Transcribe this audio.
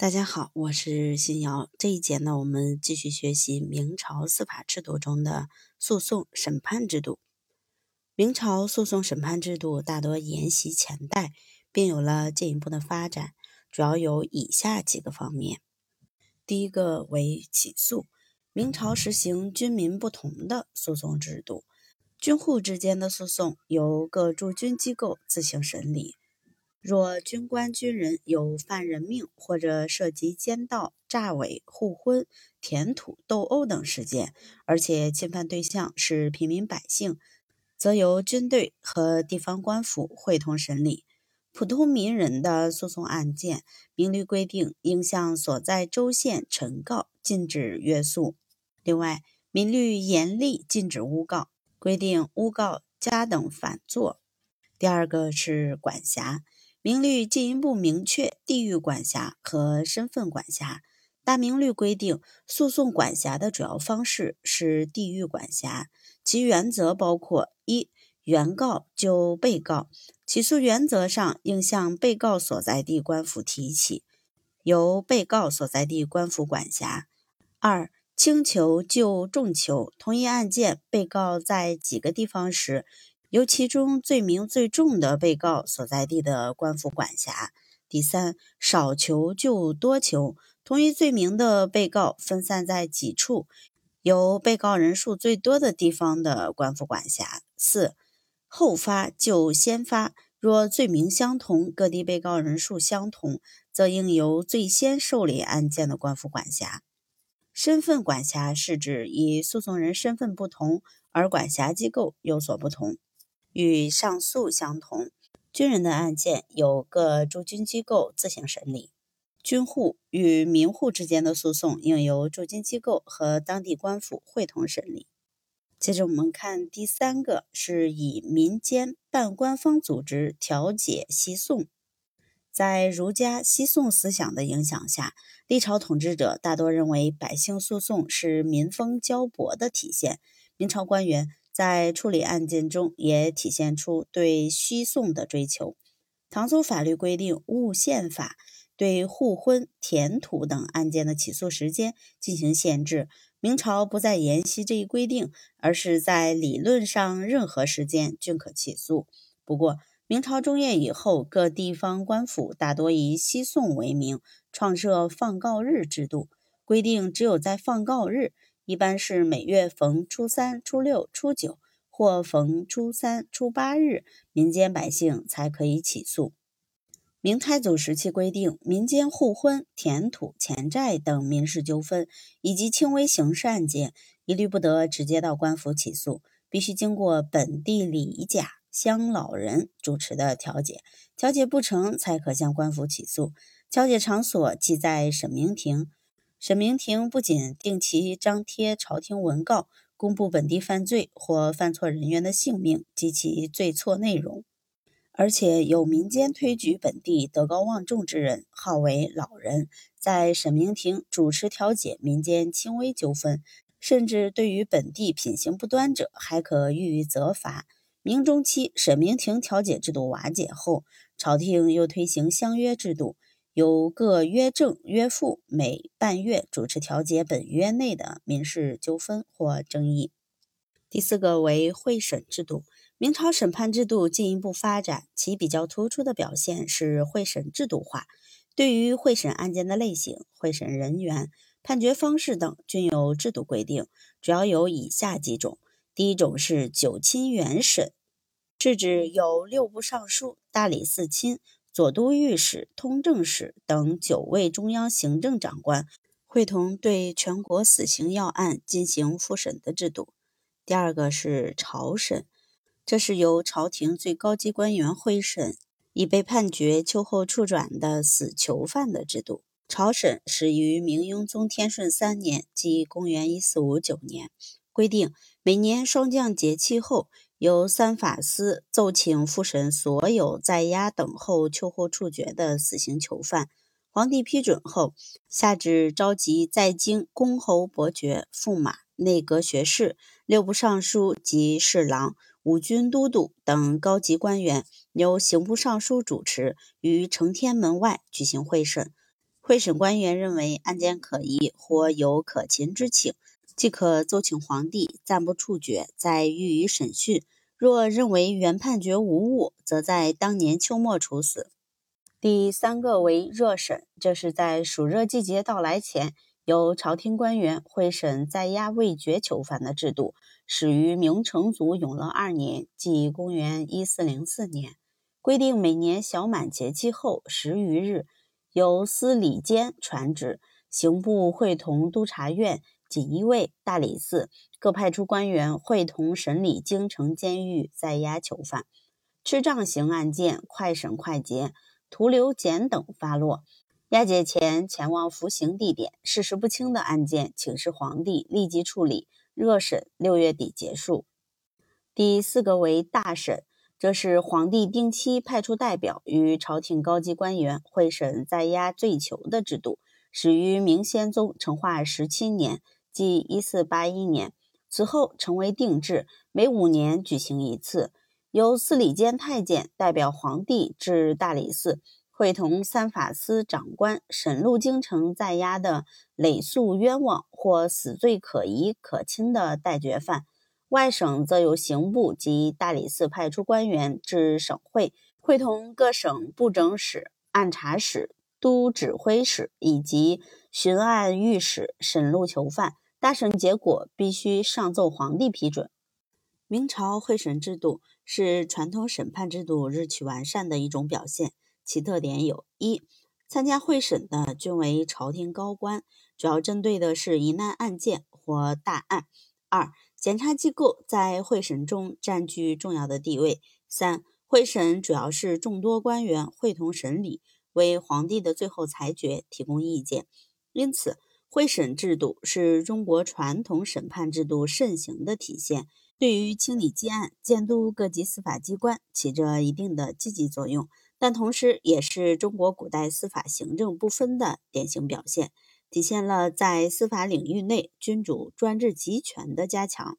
大家好，我是新瑶。这一节呢，我们继续学习明朝司法制度中的诉讼审判制度。明朝诉讼审判制度大多沿袭前代，并有了进一步的发展，主要有以下几个方面。第一个为起诉。明朝实行军民不同的诉讼制度，军户之间的诉讼由各驻军机构自行审理。若军官、军人有犯人命或者涉及奸盗、诈伪、互婚、填土、斗殴等事件，而且侵犯对象是平民百姓，则由军队和地方官府会同审理。普通民人的诉讼案件，明律规定应向所在州县陈告，禁止约诉。另外，民律严厉禁止诬告，规定诬告加等反作。第二个是管辖。明律进一步明确地域管辖和身份管辖。大明律规定，诉讼管辖的主要方式是地域管辖，其原则包括：一、原告就被告，起诉原则上应向被告所在地官府提起，由被告所在地官府管辖；二、轻求就重求，同一案件被告在几个地方时。由其中罪名最重的被告所在地的官府管辖。第三，少求就多求，同一罪名的被告分散在几处，由被告人数最多的地方的官府管辖。四，后发就先发，若罪名相同，各地被告人数相同，则应由最先受理案件的官府管辖。身份管辖是指以诉讼人身份不同而管辖机构有所不同。与上诉相同，军人的案件由各驻军机构自行审理；军户与民户之间的诉讼应由驻军机构和当地官府会同审理。接着我们看第三个，是以民间半官方组织调解西讼。在儒家西讼思想的影响下，历朝统治者大多认为百姓诉讼是民风交薄的体现。明朝官员。在处理案件中，也体现出对虚讼的追求。唐宗法律规定《物宪法》，对互婚、填土等案件的起诉时间进行限制。明朝不再沿袭这一规定，而是在理论上任何时间均可起诉。不过，明朝中叶以后，各地方官府大多以西讼为名，创设放告日制度，规定只有在放告日。一般是每月逢初三、初六、初九，或逢初三、初八日，民间百姓才可以起诉。明太祖时期规定，民间互婚、填土、钱债等民事纠纷，以及轻微刑事案件，一律不得直接到官府起诉，必须经过本地李甲乡老人主持的调解，调解不成才可向官府起诉。调解场所即在审明庭。审明庭不仅定期张贴朝廷文告，公布本地犯罪或犯错人员的姓名及其罪错内容，而且有民间推举本地德高望重之人，号为老人，在审明庭主持调解民间轻微纠纷，甚至对于本地品行不端者，还可予以责罚。明中期，审明庭调解制度瓦解后，朝廷又推行相约制度。由各约正、约副每半月主持调解本约内的民事纠纷或争议。第四个为会审制度。明朝审判制度进一步发展，其比较突出的表现是会审制度化。对于会审案件的类型、会审人员、判决方式等，均有制度规定，主要有以下几种：第一种是九亲原审，是指有六部尚书、大理寺卿。左都御史、通政使等九位中央行政长官会同对全国死刑要案进行复审的制度。第二个是朝审，这是由朝廷最高级官员会审已被判决秋后处转的死囚犯的制度。朝审始于明雍宗天顺三年，即公元一四五九年，规定每年霜降节气后。由三法司奏请复审所有在押等候秋后处决的死刑囚犯，皇帝批准后，下旨召集在京公侯伯爵、驸马、内阁学士、六部尚书及侍郎、五军都督等高级官员，由刑部尚书主持，于承天门外举行会审。会审官员认为案件可疑或有可擒之请，即可奏请皇帝暂不处决，再予以审讯。若认为原判决无误，则在当年秋末处死。第三个为热审，这是在暑热季节到来前，由朝廷官员会审在押未决囚犯的制度，始于明成祖永乐二年，即公元一四零四年，规定每年小满节气后十余日。由司礼监传旨，刑部会同督察院、锦衣卫、大理寺各派出官员，会同审理京城监狱在押囚犯。吃杖刑案件快审快结，徒留检等发落。押解前前往服刑地点，事实不清的案件，请示皇帝立即处理。热审六月底结束。第四个为大审。这是皇帝定期派出代表与朝廷高级官员会审在押罪囚的制度，始于明宣宗成化十七年，即一四八一年。此后成为定制，每五年举行一次，由司礼监太监代表皇帝至大理寺，会同三法司长官审录京城在押的累诉冤枉或死罪可疑可亲的待决犯。外省则由刑部及大理寺派出官员至省会，会同各省布政使、按察使、都指挥使以及巡按御史审录囚犯。大审结果必须上奏皇帝批准。明朝会审制度是传统审判制度日趋完善的一种表现，其特点有：一、参加会审的均为朝廷高官，主要针对的是疑难案件或大案；二、检察机构在会审中占据重要的地位。三、会审主要是众多官员会同审理，为皇帝的最后裁决提供意见。因此，会审制度是中国传统审判制度盛行的体现，对于清理积案、监督各级司法机关起着一定的积极作用。但同时，也是中国古代司法行政不分的典型表现。体现了在司法领域内君主专制集权的加强。